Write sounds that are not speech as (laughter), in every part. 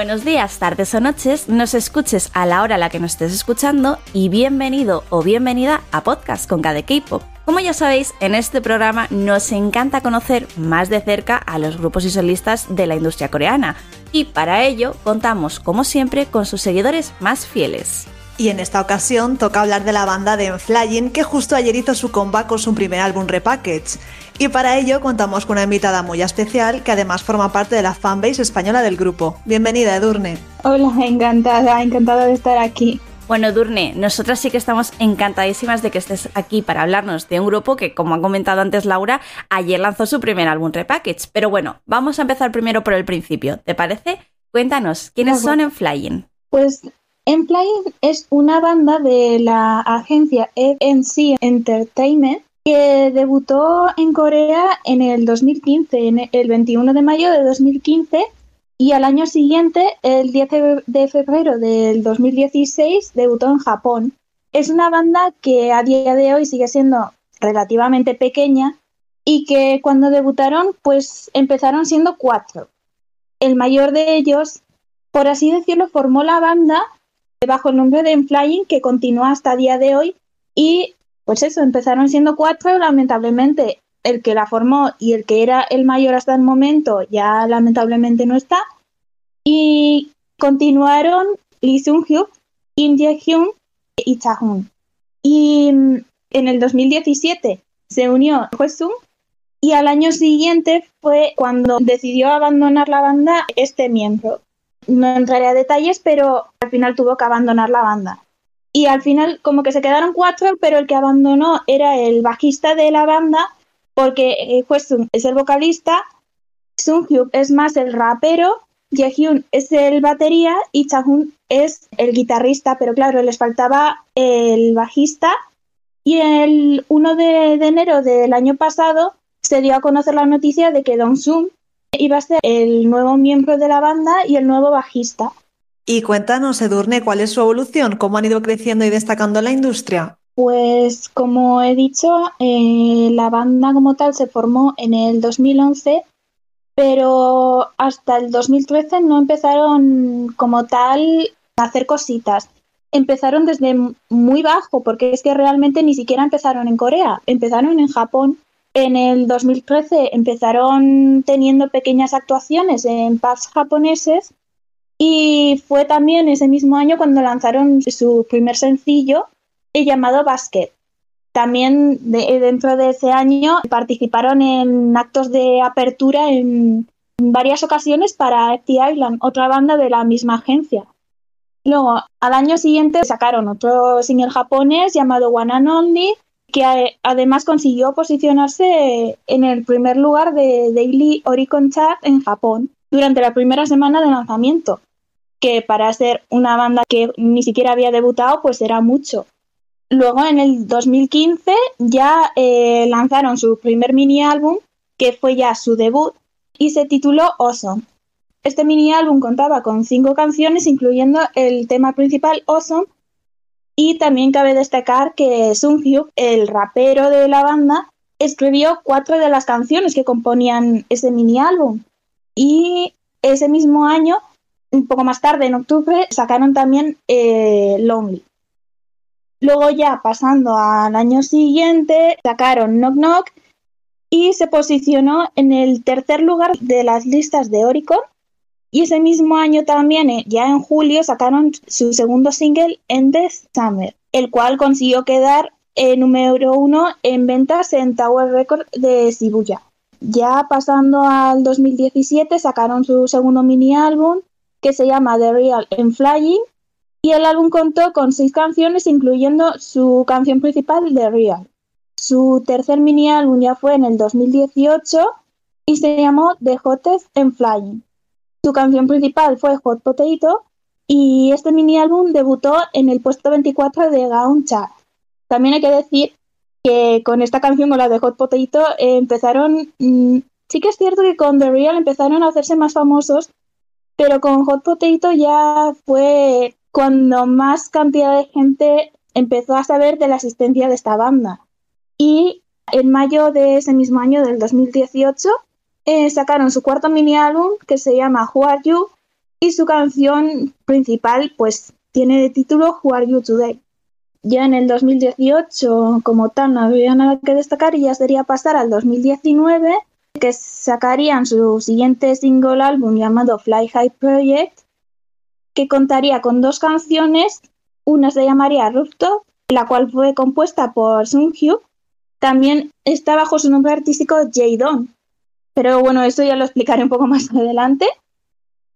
Buenos días, tardes o noches, nos escuches a la hora a la que nos estés escuchando y bienvenido o bienvenida a Podcast con KD K-Pop. Como ya sabéis, en este programa nos encanta conocer más de cerca a los grupos y solistas de la industria coreana y para ello contamos, como siempre, con sus seguidores más fieles. Y en esta ocasión toca hablar de la banda de Enflying que justo ayer hizo su comeback con su primer álbum Repackage. Y para ello contamos con una invitada muy especial que además forma parte de la fanbase española del grupo. Bienvenida, Edurne. Hola, encantada, encantada de estar aquí. Bueno, Durne, nosotras sí que estamos encantadísimas de que estés aquí para hablarnos de un grupo que, como ha comentado antes Laura, ayer lanzó su primer álbum Repackage. Pero bueno, vamos a empezar primero por el principio, ¿te parece? Cuéntanos, ¿quiénes son en Flying? Pues Flying es una banda de la agencia FNC Entertainment que debutó en Corea en el 2015, en el 21 de mayo de 2015 y al año siguiente, el 10 de febrero del 2016, debutó en Japón. Es una banda que a día de hoy sigue siendo relativamente pequeña y que cuando debutaron pues empezaron siendo cuatro. El mayor de ellos, por así decirlo, formó la banda bajo el nombre de Flying que continúa hasta día de hoy y pues eso, empezaron siendo cuatro, lamentablemente el que la formó y el que era el mayor hasta el momento ya lamentablemente no está y continuaron Lee Seung-hyuk, Kim Jae-hyun y Cha-hoon. Y mm, en el 2017 se unió Hwesung y al año siguiente fue cuando decidió abandonar la banda este miembro. No entraré a detalles, pero al final tuvo que abandonar la banda. Y al final como que se quedaron cuatro, pero el que abandonó era el bajista de la banda, porque eh, es el vocalista, Sung-hyuk es más el rapero, Jaehyun es el batería y Chahun es el guitarrista, pero claro, les faltaba el bajista. Y el 1 de, enero del año pasado se dio a conocer la noticia de que Dong Sung iba a ser el nuevo miembro de la banda y el nuevo bajista. Y cuéntanos, Edurne, ¿cuál es su evolución? ¿Cómo han ido creciendo y destacando en la industria? Pues como he dicho, eh, la banda como tal se formó en el 2011, pero hasta el 2013 no empezaron como tal a hacer cositas. Empezaron desde muy bajo, porque es que realmente ni siquiera empezaron en Corea, empezaron en Japón en el 2013 empezaron teniendo pequeñas actuaciones en pubs japoneses y fue también ese mismo año cuando lanzaron su primer sencillo llamado Basket. También dentro de ese año participaron en actos de apertura en varias ocasiones para FT Island, otra banda de la misma agencia. Luego, al año siguiente sacaron otro single japonés llamado One and Only, que además consiguió posicionarse en el primer lugar de Daily Oricon Chart en Japón durante la primera semana de lanzamiento, que para ser una banda que ni siquiera había debutado, pues era mucho. Luego, en el 2015, ya eh, lanzaron su primer mini álbum, que fue ya su debut, y se tituló Awesome. Este mini álbum contaba con cinco canciones, incluyendo el tema principal Awesome, y también cabe destacar que Hyuk, el rapero de la banda, escribió cuatro de las canciones que componían ese mini álbum. Y ese mismo año, un poco más tarde, en octubre, sacaron también eh, Lonely. Luego ya pasando al año siguiente, sacaron Knock Knock y se posicionó en el tercer lugar de las listas de Oricon y ese mismo año también, eh, ya en julio, sacaron su segundo single, End Summer, el cual consiguió quedar número uno en ventas en Tower Record de Shibuya. Ya pasando al 2017, sacaron su segundo mini álbum, que se llama The Real and Flying, y el álbum contó con seis canciones, incluyendo su canción principal, The Real. Su tercer mini álbum ya fue en el 2018 y se llamó The Hottest and Flying. Su canción principal fue Hot Potato y este mini álbum debutó en el puesto 24 de Gaon Chart. También hay que decir que con esta canción, con la de Hot Potato, empezaron. Mm, sí que es cierto que con The Real empezaron a hacerse más famosos, pero con Hot Potato ya fue cuando más cantidad de gente empezó a saber de la existencia de esta banda. Y en mayo de ese mismo año, del 2018, eh, sacaron su cuarto mini álbum que se llama Who Are You y su canción principal pues tiene de título Who Are You Today. Ya en el 2018 como tal no había nada que destacar y ya sería pasar al 2019 que sacarían su siguiente single álbum llamado Fly High Project que contaría con dos canciones, una se llamaría Rooftop, la cual fue compuesta por Sung Hyo, también está bajo su nombre artístico Jae Don, pero bueno, eso ya lo explicaré un poco (laughs) más adelante.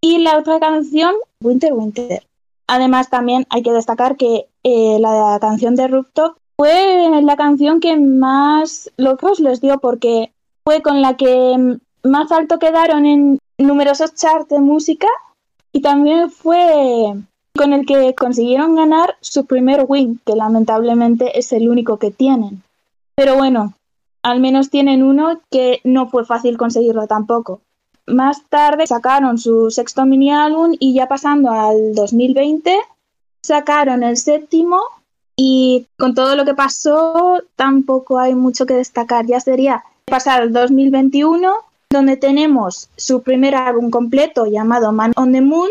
Y la otra canción, Winter Winter. Además, también hay que destacar que eh, la canción de Rooftop fue la canción que más locos les dio porque fue con la que más alto quedaron en numerosos charts de música y también fue con el que consiguieron ganar su primer win, que lamentablemente es el único que tienen. Pero bueno, al menos tienen uno que no fue fácil conseguirlo tampoco. Más tarde sacaron su sexto mini álbum y ya pasando al 2020 sacaron el séptimo y con todo lo que pasó tampoco hay mucho que destacar. Ya sería pasar al 2021 donde tenemos su primer álbum completo llamado Man on the Moon.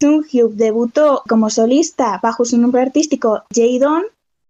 Hyuk debutó como solista bajo su nombre artístico Jae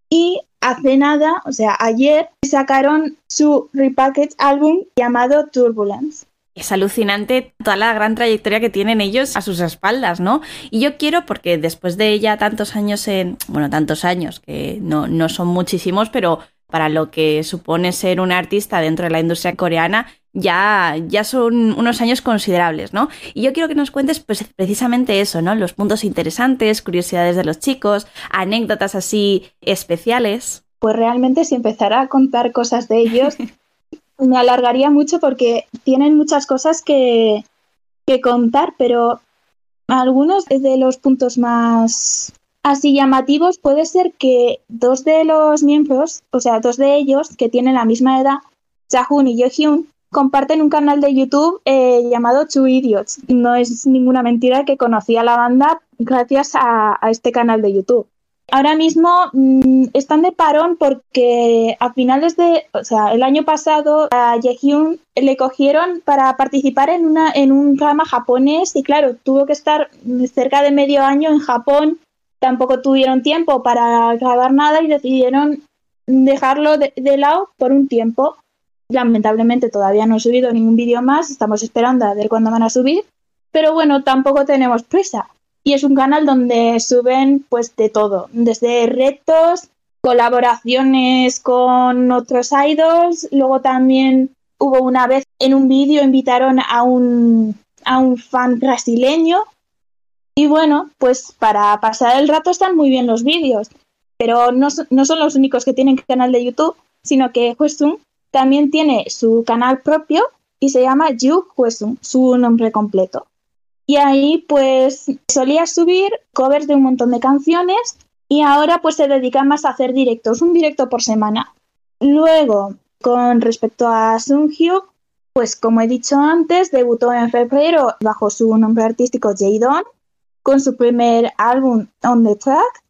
y hace nada, o sea, ayer sacaron su repackage álbum llamado Turbulence. Es alucinante toda la gran trayectoria que tienen ellos a sus espaldas, ¿no? Y yo quiero, porque después de ya tantos años en, bueno, tantos años, que no, no son muchísimos, pero para lo que supone ser un artista dentro de la industria coreana, ya, ya son unos años considerables, ¿no? Y yo quiero que nos cuentes pues, precisamente eso, ¿no? Los puntos interesantes, curiosidades de los chicos, anécdotas así especiales. Pues realmente si empezara a contar cosas de ellos, (laughs) me alargaría mucho porque tienen muchas cosas que, que contar, pero algunos de los puntos más así llamativos puede ser que dos de los miembros, o sea, dos de ellos que tienen la misma edad, Jahun y Yehyun, comparten un canal de YouTube eh, llamado Two Idiots. No es ninguna mentira que conocí a la banda gracias a, este canal de YouTube. Ahora mismo mm, están de parón porque a finales de, o sea, el año pasado a Yehyun le cogieron para participar en, una, en un programa japonés y claro, tuvo que estar cerca de medio año en Japón tampoco tuvieron tiempo para grabar nada y decidieron dejarlo de, lado por un tiempo. Lamentablemente todavía no he subido ningún vídeo más, estamos esperando a ver cuándo van a subir, pero bueno, tampoco tenemos prisa. Y es un canal donde suben pues de todo, desde retos, colaboraciones con otros idols, luego también hubo una vez en un vídeo invitaron a un, a un fan brasileño y bueno, pues para pasar el rato están muy bien los vídeos, pero no, no son los únicos que tienen canal de YouTube, sino que Huesung también tiene su canal propio y se llama Yu Huesung, su nombre completo. Y ahí pues solía subir covers de un montón de canciones y ahora pues se dedica más a hacer directos, un directo por semana. Luego, con respecto a Sunghyuk, pues como he dicho antes, debutó en febrero bajo su nombre artístico Jae con su primer álbum On the Track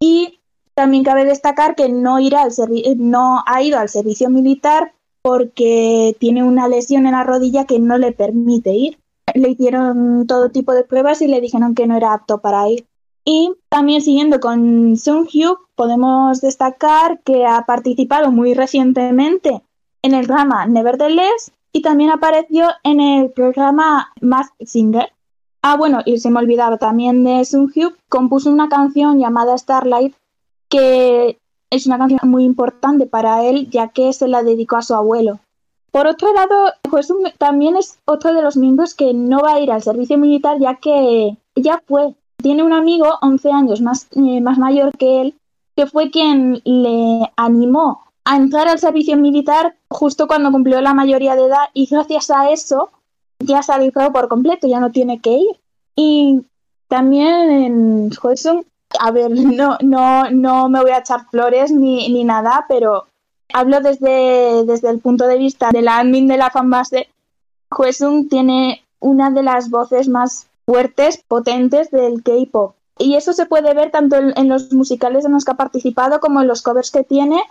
y también cabe destacar que no, irá al no ha ido al servicio militar porque tiene una lesión en la rodilla que no le permite ir. Le hicieron todo tipo de pruebas y le dijeron que no era apto para ir. Y también siguiendo con Sung Hyuk, podemos destacar que ha participado muy recientemente en el drama Nevertheless y también apareció en el programa Mask Singer. Ah, bueno, y se me olvidaba también de Hyuk, compuso una canción llamada Starlight, que es una canción muy importante para él, ya que se la dedicó a su abuelo. Por otro lado, pues también es otro de los miembros que no va a ir al servicio militar, ya que ya fue. Tiene un amigo 11 años más, eh, más mayor que él, que fue quien le animó a entrar al servicio militar justo cuando cumplió la mayoría de edad y gracias a eso ya se ha por completo, ya no tiene que ir. Y también en Hudson, a ver, no, no, no me voy a echar flores ni, ni nada, pero hablo desde, desde el punto de vista de la admin de la fanbase. Hwesung tiene una de las voces más fuertes, potentes del K-pop. Y eso se puede ver tanto en, los musicales en los que ha participado como en los covers que tiene.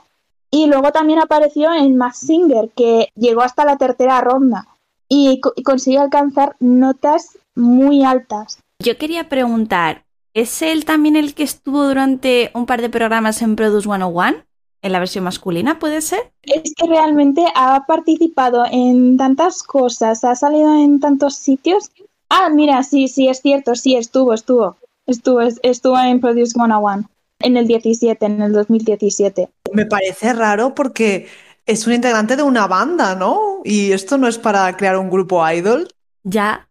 Y luego también apareció en Max Singer, que llegó hasta la tercera ronda y, consiguió alcanzar notas muy altas. Yo quería preguntar, ¿es él también el que estuvo durante un par de programas en Produce 101? ¿En la versión masculina puede ser? Es que realmente ha participado en tantas cosas, ha salido en tantos sitios. Ah, mira, sí, sí, es cierto, sí, estuvo, estuvo. Estuvo, estuvo en Produce 101 en el 17, en el 2017. Me parece raro porque es un integrante de una banda, ¿no? Y esto no es para crear un grupo idol. Ya.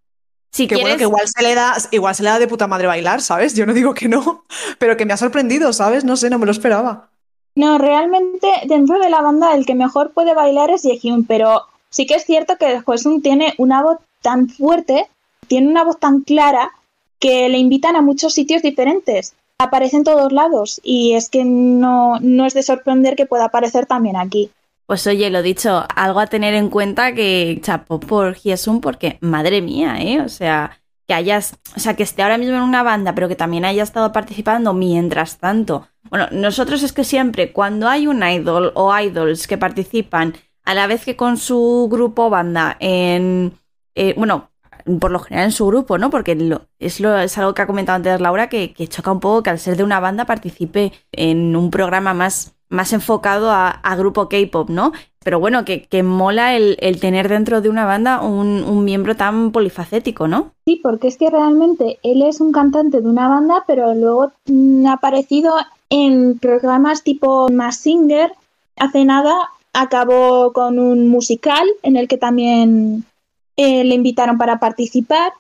Si que quieres... bueno, que igual se, le da, igual se le da de puta madre bailar, ¿sabes? Yo no digo que no, (laughs) pero que me ha sorprendido, ¿sabes? No sé, no me lo esperaba. No, realmente dentro de la banda el que mejor puede bailar es Yehyun, pero sí que es cierto que Hwasun tiene una voz tan fuerte, tiene una voz tan clara que le invitan a muchos sitios diferentes. Aparece en todos lados y es que no, no es de sorprender que pueda aparecer también aquí. Pues oye, lo dicho, algo a tener en cuenta que chapo por Hyesun porque madre mía, ¿eh? O sea, que hayas, o sea, que esté ahora mismo en una banda, pero que también haya estado participando mientras tanto. Bueno, nosotros es que siempre cuando hay un idol o idols que participan a la vez que con su grupo o banda en eh, bueno, por lo general en su grupo, ¿no? Porque lo, es, lo, es algo que ha comentado antes Laura, que, que choca un poco que al ser de una banda participe en un programa más más enfocado a, grupo K-pop, ¿no? Pero bueno, que, que mola el, el, tener dentro de una banda un, un, miembro tan polifacético, ¿no? Sí, porque es que realmente él es un cantante de una banda, pero luego mm, ha aparecido en programas tipo Mass Singer. Hace nada acabó con un musical en el que también eh, le invitaron para participar.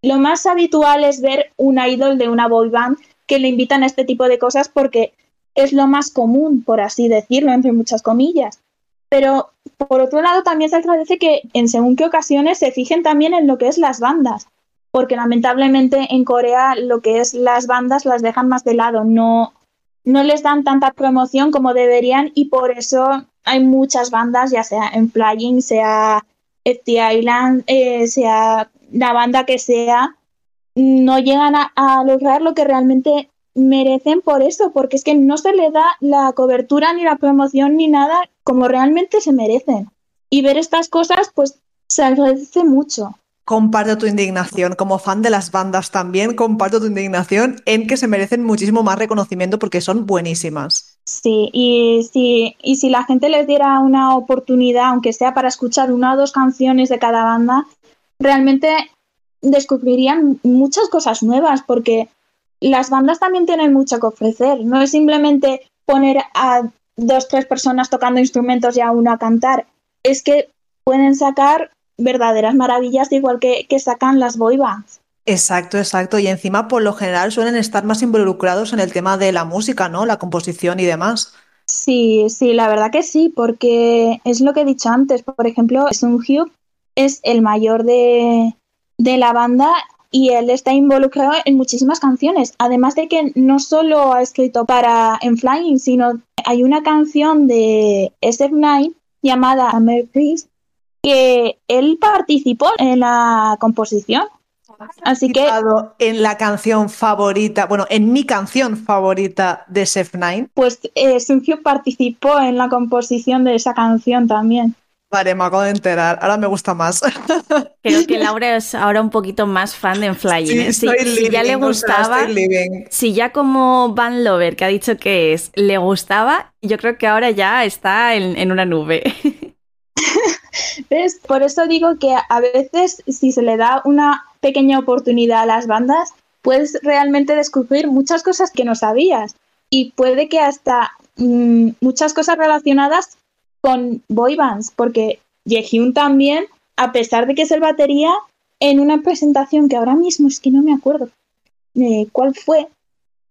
Lo más habitual es ver un idol de una boy band que le invitan a este tipo de cosas porque es lo más común, por así decirlo, entre muchas comillas. Pero por otro lado también se agradece que en según qué ocasiones se fijen también en lo que es las bandas, porque lamentablemente en Corea lo que es las bandas las dejan más de lado, no, no les dan tanta promoción como deberían y por eso hay muchas bandas, ya sea en Flying, sea FT Island, eh, sea la banda que sea, no llegan a, a lograr lo que realmente merecen por eso, porque es que no se le da la cobertura ni la promoción ni nada como realmente se merecen. Y ver estas cosas, pues se agradece mucho. Comparto tu indignación, como fan de las bandas también, comparto tu indignación en que se merecen muchísimo más reconocimiento porque son buenísimas. Sí, y si, y si la gente les diera una oportunidad, aunque sea para escuchar una o dos canciones de cada banda, realmente descubrirían muchas cosas nuevas porque las bandas también tienen mucho que ofrecer. No es simplemente poner a dos, tres personas tocando instrumentos y a uno a cantar. Es que pueden sacar verdaderas maravillas igual que, que sacan las boy bands. Exacto, exacto. Y encima, por lo general, suelen estar más involucrados en el tema de la música, ¿no? La composición y demás. Sí, sí, la verdad que sí, porque es lo que he dicho antes. Por ejemplo, Hugh es el mayor de, de la banda y él está involucrado en muchísimas canciones. Además de que no solo ha escrito para En Flying, sino hay una canción de SF9 llamada Priest que él participó en la composición. Así que en la canción favorita, bueno, en mi canción favorita de SF9. Pues eh, Sergio participó en la composición de esa canción también. Vale, me acabo de enterar. Ahora me gusta más. (laughs) Creo que Laura es ahora un poquito más fan de Flying. Sí, ¿eh? si, living, si, ya le gustaba, o sea, si ya como Van Lover, que ha dicho que es, le gustaba, yo creo que ahora ya está en, en una nube. (laughs) ¿Ves? Por eso digo que a veces si se le da una pequeña oportunidad a las bandas, puedes realmente descubrir muchas cosas que no sabías. Y puede que hasta mmm, muchas cosas relacionadas con boy bands, porque Yehyun también, a pesar de que es el batería, en una presentación que ahora mismo es que no me acuerdo eh, cuál fue,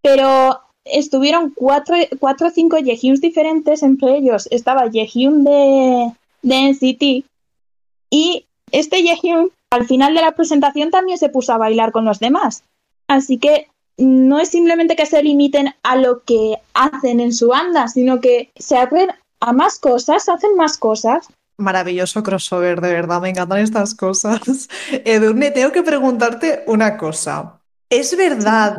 pero estuvieron cuatro, cuatro o cinco Yehyuns diferentes, entre ellos estaba Yehyun de, de NCT, y este Yehyun al final de la presentación también se puso a bailar con los demás. Así que no es simplemente que se limiten a lo que hacen en su banda, sino que se abren a más cosas, hacen más cosas. Maravilloso crossover, de verdad, me encantan estas cosas. (laughs) Edurne, tengo que preguntarte una cosa. ¿Es verdad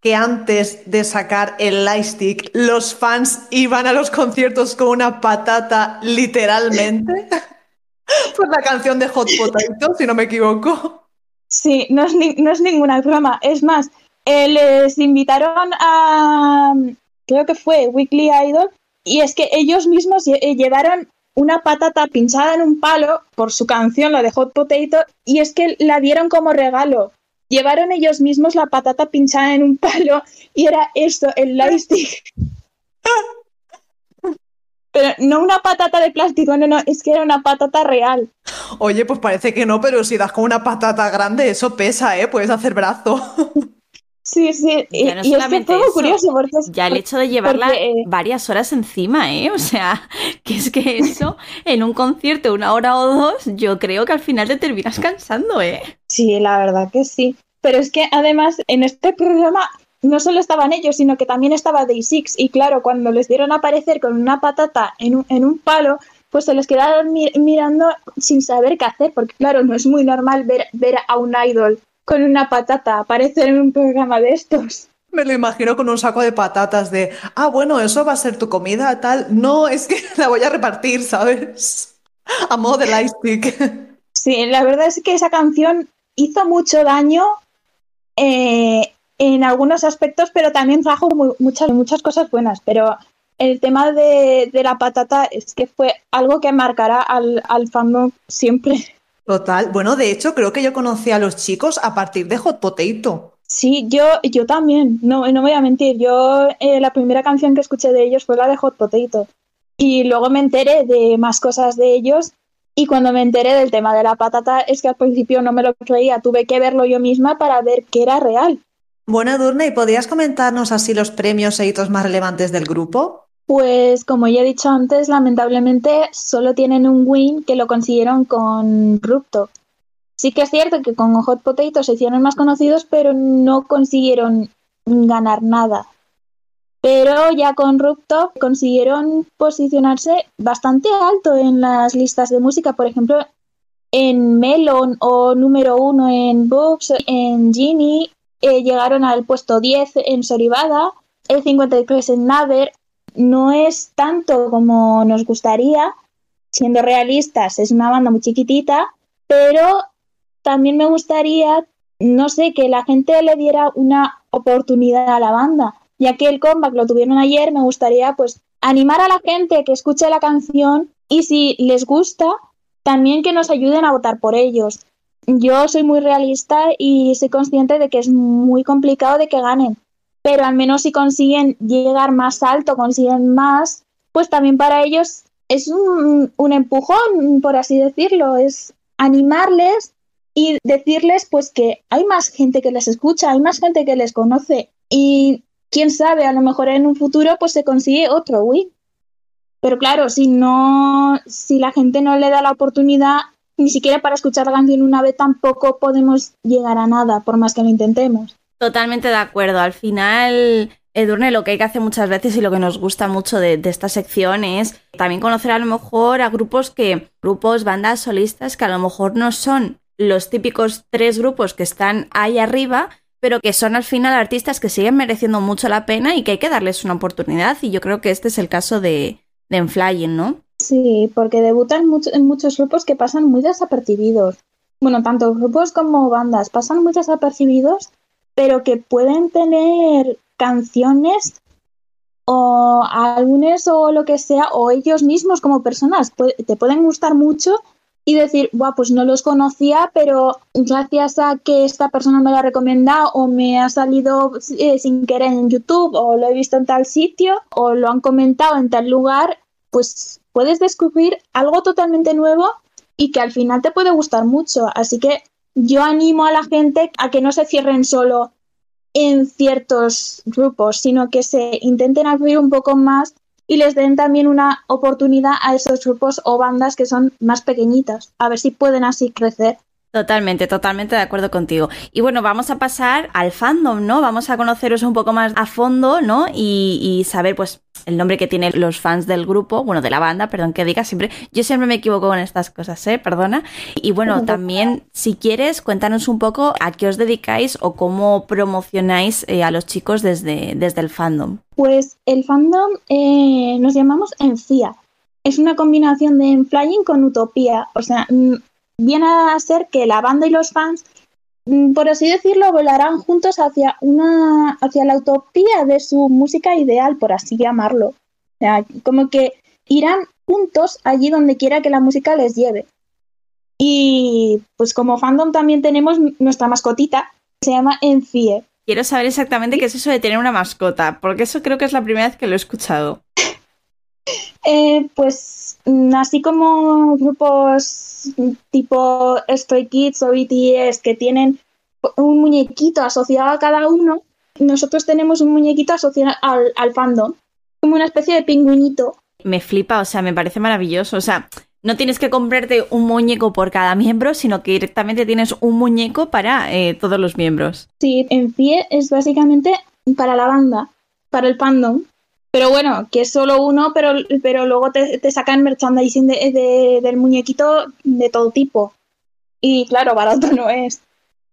que antes de sacar el Lightstick, los fans iban a los conciertos con una patata literalmente? (laughs) Por la canción de Hot Potato, si no me equivoco. Sí, no es, no es ninguna broma. Es más, eh, les invitaron a, creo que fue Weekly Idol, y es que ellos mismos eh, llevaron una patata pinchada en un palo por su canción, la de Hot Potato, y es que la dieron como regalo. Llevaron ellos mismos la patata pinchada en un palo y era esto, el lightstick. (laughs) Pero no una patata de plástico, no, no, es que era una patata real. Oye, pues parece que no, pero si das con una patata grande, eso pesa, ¿eh? Puedes hacer brazo. (laughs) Sí, sí, y, es que fue curioso porque ya el hecho de llevarla eh, varias horas encima, ¿eh? O sea, (laughs) que es que eso en un concierto una hora o dos, yo creo que al final te terminas cansando, ¿eh? Sí, la verdad que sí. Pero es que además en este programa no solo estaban ellos, sino que también estaba Day Six y claro, cuando les dieron a aparecer con una patata en un, en un palo, pues se les quedaron mirando sin saber qué hacer, porque claro, no es muy normal ver, ver a un idol con una patata aparecer en un programa de estos. Me lo imagino con un saco de patatas de, ah, bueno, eso va a ser tu comida, tal. No, es que (laughs) la voy a repartir, ¿sabes? A modo de lightstick. Sí, la verdad es que esa canción hizo mucho daño eh, en algunos aspectos, pero también trajo muchas, muchas cosas buenas. Pero el tema de, la patata es que fue algo que marcará al, al fandom siempre. Total. Bueno, de hecho, creo que yo conocí a los chicos a partir de Hot Potato. Sí, yo, yo también, no, no voy a mentir. Yo eh, la primera canción que escuché de ellos fue la de Hot Potato. Y luego me enteré de más cosas de ellos. Y cuando me enteré del tema de la patata, es que al principio no me lo creía. Tuve que verlo yo misma para ver que era real. Bueno, Durne, ¿y podrías comentarnos así los premios e hitos más relevantes del grupo? Pues como ya he dicho antes, lamentablemente solo tienen un win que lo consiguieron con Rupto. Sí que es cierto que con Hot Potato se hicieron más conocidos, pero no consiguieron ganar nada. Pero ya con Rupto consiguieron posicionarse bastante alto en las listas de música, por ejemplo, en Melon o número uno en Books, en Genie, eh, llegaron al puesto 10 en Soribada, el 53 en Naver, no es tanto como nos gustaría, siendo realistas, es una banda muy chiquitita, pero también me gustaría, no sé, que la gente le diera una oportunidad a la banda. Ya que el comeback lo tuvieron ayer, me gustaría pues animar a la gente que escuche la canción y si les gusta, también que nos ayuden a votar por ellos. Yo soy muy realista y soy consciente de que es muy complicado de que ganen, pero al menos si consiguen llegar más alto, consiguen más, pues también para ellos es un, empujón, por así decirlo, es animarles y decirles pues que hay más gente que les escucha, hay más gente que les conoce y quién sabe, a lo mejor en un futuro pues se consigue otro win. Pero claro, si no, si la gente no le da la oportunidad, ni siquiera para escuchar la canción una vez tampoco podemos llegar a nada, por más que lo intentemos. Totalmente de acuerdo. Al final, Edurne, lo que hay que hacer muchas veces y lo que nos gusta mucho de, esta sección es también conocer a lo mejor a grupos que, grupos, bandas solistas que a lo mejor no son los típicos tres grupos que están ahí arriba, pero que son al final artistas que siguen mereciendo mucho la pena y que hay que darles una oportunidad. Y yo creo que este es el caso de, de Enflying, ¿no? Sí, porque debutan en muchos grupos que pasan muy desapercibidos. Bueno, tanto grupos como bandas pasan muy desapercibidos pero que pueden tener canciones o álbumes o lo que sea, o ellos mismos como personas, te pueden gustar mucho y decir, Buah, pues no los conocía, pero gracias a que esta persona me lo ha recomendado o me ha salido eh, sin querer en YouTube o lo he visto en tal sitio o lo han comentado en tal lugar, pues puedes descubrir algo totalmente nuevo y que al final te puede gustar mucho. Así que yo animo a la gente a que no se cierren solo en ciertos grupos, sino que se intenten abrir un poco más y les den también una oportunidad a esos grupos o bandas que son más pequeñitas, a ver si pueden así crecer. Totalmente, totalmente de acuerdo contigo. Y bueno, vamos a pasar al fandom, ¿no? Vamos a conoceros un poco más a fondo, ¿no? Y, saber, pues, el nombre que tienen los fans del grupo, bueno, de la banda, perdón que diga siempre. Yo siempre me equivoco con estas cosas, ¿eh? Perdona. Y bueno, también, si quieres, cuéntanos un poco a qué os dedicáis o cómo promocionáis eh, a los chicos desde, desde el fandom. Pues el fandom eh, nos llamamos Enfia. Es una combinación de Flying con Utopía. O sea, mm, viene a ser que la banda y los fans mm, por así decirlo, volarán juntos hacia una, hacia la utopía de su música ideal, por así llamarlo. O sea, como que irán juntos allí donde quiera que la música les lleve. Y pues como fandom también tenemos nuestra mascotita, que se llama Enfie. Quiero saber exactamente qué es eso de tener una mascota, porque eso creo que es la primera vez que lo he escuchado. Eh, pues mm, así como grupos tipo Stray Kids o BTS que tienen un muñequito asociado a cada uno, nosotros tenemos un muñequito asociado al, al fandom, como una especie de pingüinito. Me flipa, o sea, me parece maravilloso. O sea, no tienes que comprarte un muñeco por cada miembro, sino que directamente tienes un muñeco para eh, todos los miembros. Sí, en pie es básicamente para la banda, para el fandom. Pero bueno, que es solo uno, pero, pero luego te, sacan merchandising de, del muñequito de todo tipo. Y claro, barato no es.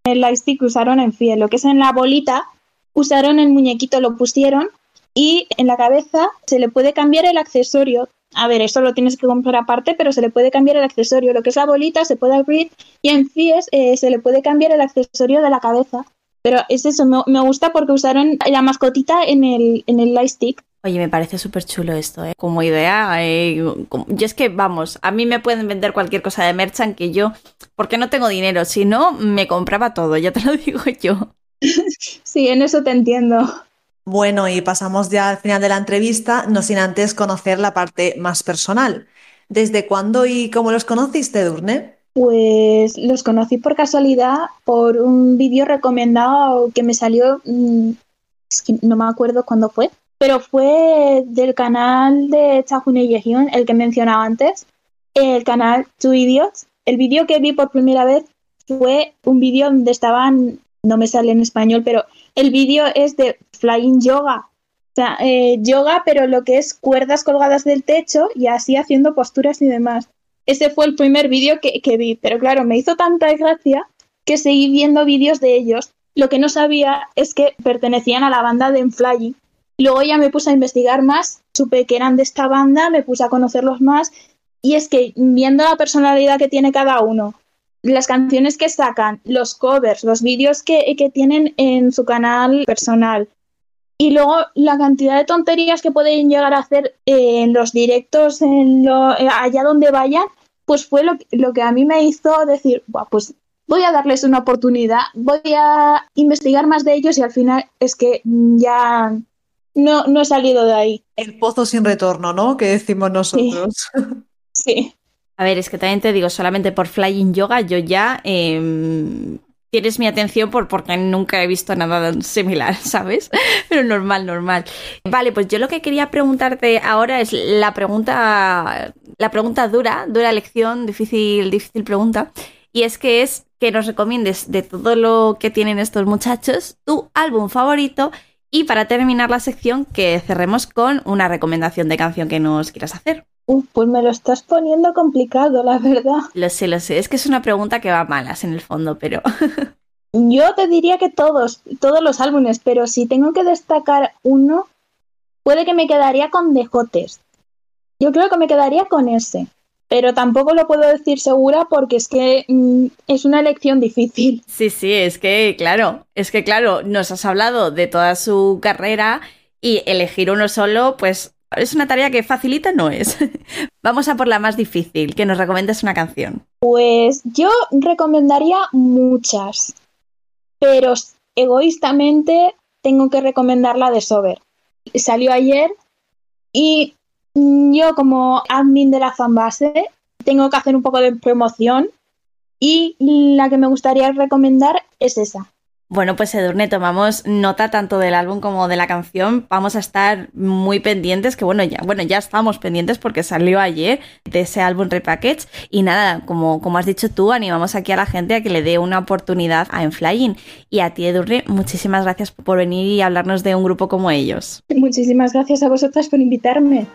El lightstick usaron en pie. Lo que es en la bolita, usaron el muñequito, lo pusieron y en la cabeza se le puede cambiar el accesorio. A ver, eso lo tienes que comprar aparte, pero se le puede cambiar el accesorio. Lo que es la bolita se puede abrir y en FIES eh, se le puede cambiar el accesorio de la cabeza. Pero es eso, me, gusta porque usaron la mascotita en el, en el lightstick Oye, me parece súper chulo esto, ¿eh? Como idea. Eh, yo es que, vamos, a mí me pueden vender cualquier cosa de merchant que yo, porque no tengo dinero, si no, me compraba todo, ya te lo (laughs) digo yo. Sí, en eso te entiendo. Bueno, y pasamos ya al final de la entrevista, no sin antes conocer la parte más personal. ¿Desde cuándo y cómo los conociste, Durne? Pues los conocí por casualidad por un vídeo recomendado que me salió, mm, es que no me acuerdo cuándo fue, pero fue del canal de Chahune Yehyun, el que mencionaba antes, el canal Two Idiots. El vídeo que vi por primera vez fue un vídeo donde estaban, no me sale en español, pero el vídeo es de Flying Yoga. O sea, eh, yoga, pero lo que es cuerdas colgadas del techo y así haciendo posturas y demás. Ese fue el primer vídeo que, vi, pero claro, me hizo tanta gracia que seguí viendo vídeos de ellos. Lo que no sabía es que pertenecían a la banda de Flying Luego ya me puse a investigar más, supe que eran de esta banda, me puse a conocerlos más. Y es que viendo la personalidad que tiene cada uno, las canciones que sacan, los covers, los vídeos que, tienen en su canal personal y luego la cantidad de tonterías que pueden llegar a hacer en los directos, en lo, allá donde vayan, pues fue lo, lo, que a mí me hizo decir, pues voy a darles una oportunidad, voy a investigar más de ellos y al final es que ya no, no he salido de ahí. El pozo sin retorno, ¿no? Que decimos nosotros. (laughs) Sí. A ver, es que también te digo, solamente por Flying Yoga yo ya em, tienes mi atención por, porque nunca he visto nada similar, (laughs) ¿sabes? Pero normal, normal. Vale, pues yo lo que quería preguntarte ahora es la pregunta, la pregunta dura, dura lección, difícil, difícil pregunta. Y es que es que nos recomiendes de todo lo que tienen estos muchachos tu álbum favorito y para terminar la sección, que cerremos con una recomendación de canción que nos quieras hacer. pues me lo estás poniendo complicado, la verdad. Lo sé, lo sé. Es que es una pregunta que va malas en el fondo, pero. (laughs) Yo te diría que todos, todos los álbumes, pero si tengo que destacar uno, puede que me quedaría con Dejotes. Yo creo que me quedaría con ese pero tampoco lo puedo decir segura porque es que mm, es una elección difícil. (laughs) Sí, sí, es que claro, es que claro, nos has hablado de toda su carrera y elegir uno solo, pues es una tarea que facilita no es. (laughs) Vamos a por la más difícil, que nos recomiendes una canción. Pues yo recomendaría muchas, pero egoístamente tengo que recomendar la de Sober. Salió ayer y yo como admin de la fanbase tengo que hacer un poco de promoción y la que me gustaría recomendar es esa. Bueno, pues Edurne, tomamos nota tanto del álbum como de la canción. Vamos a estar muy pendientes, que bueno, ya, bueno, ya estamos pendientes porque salió ayer de ese álbum Repackage. Y nada, como, como has dicho tú, animamos aquí a la gente a que le dé una oportunidad a Enflying. Y a ti, Edurne, muchísimas gracias por venir y hablarnos de un grupo como ellos. Muchísimas gracias a vosotras por invitarme.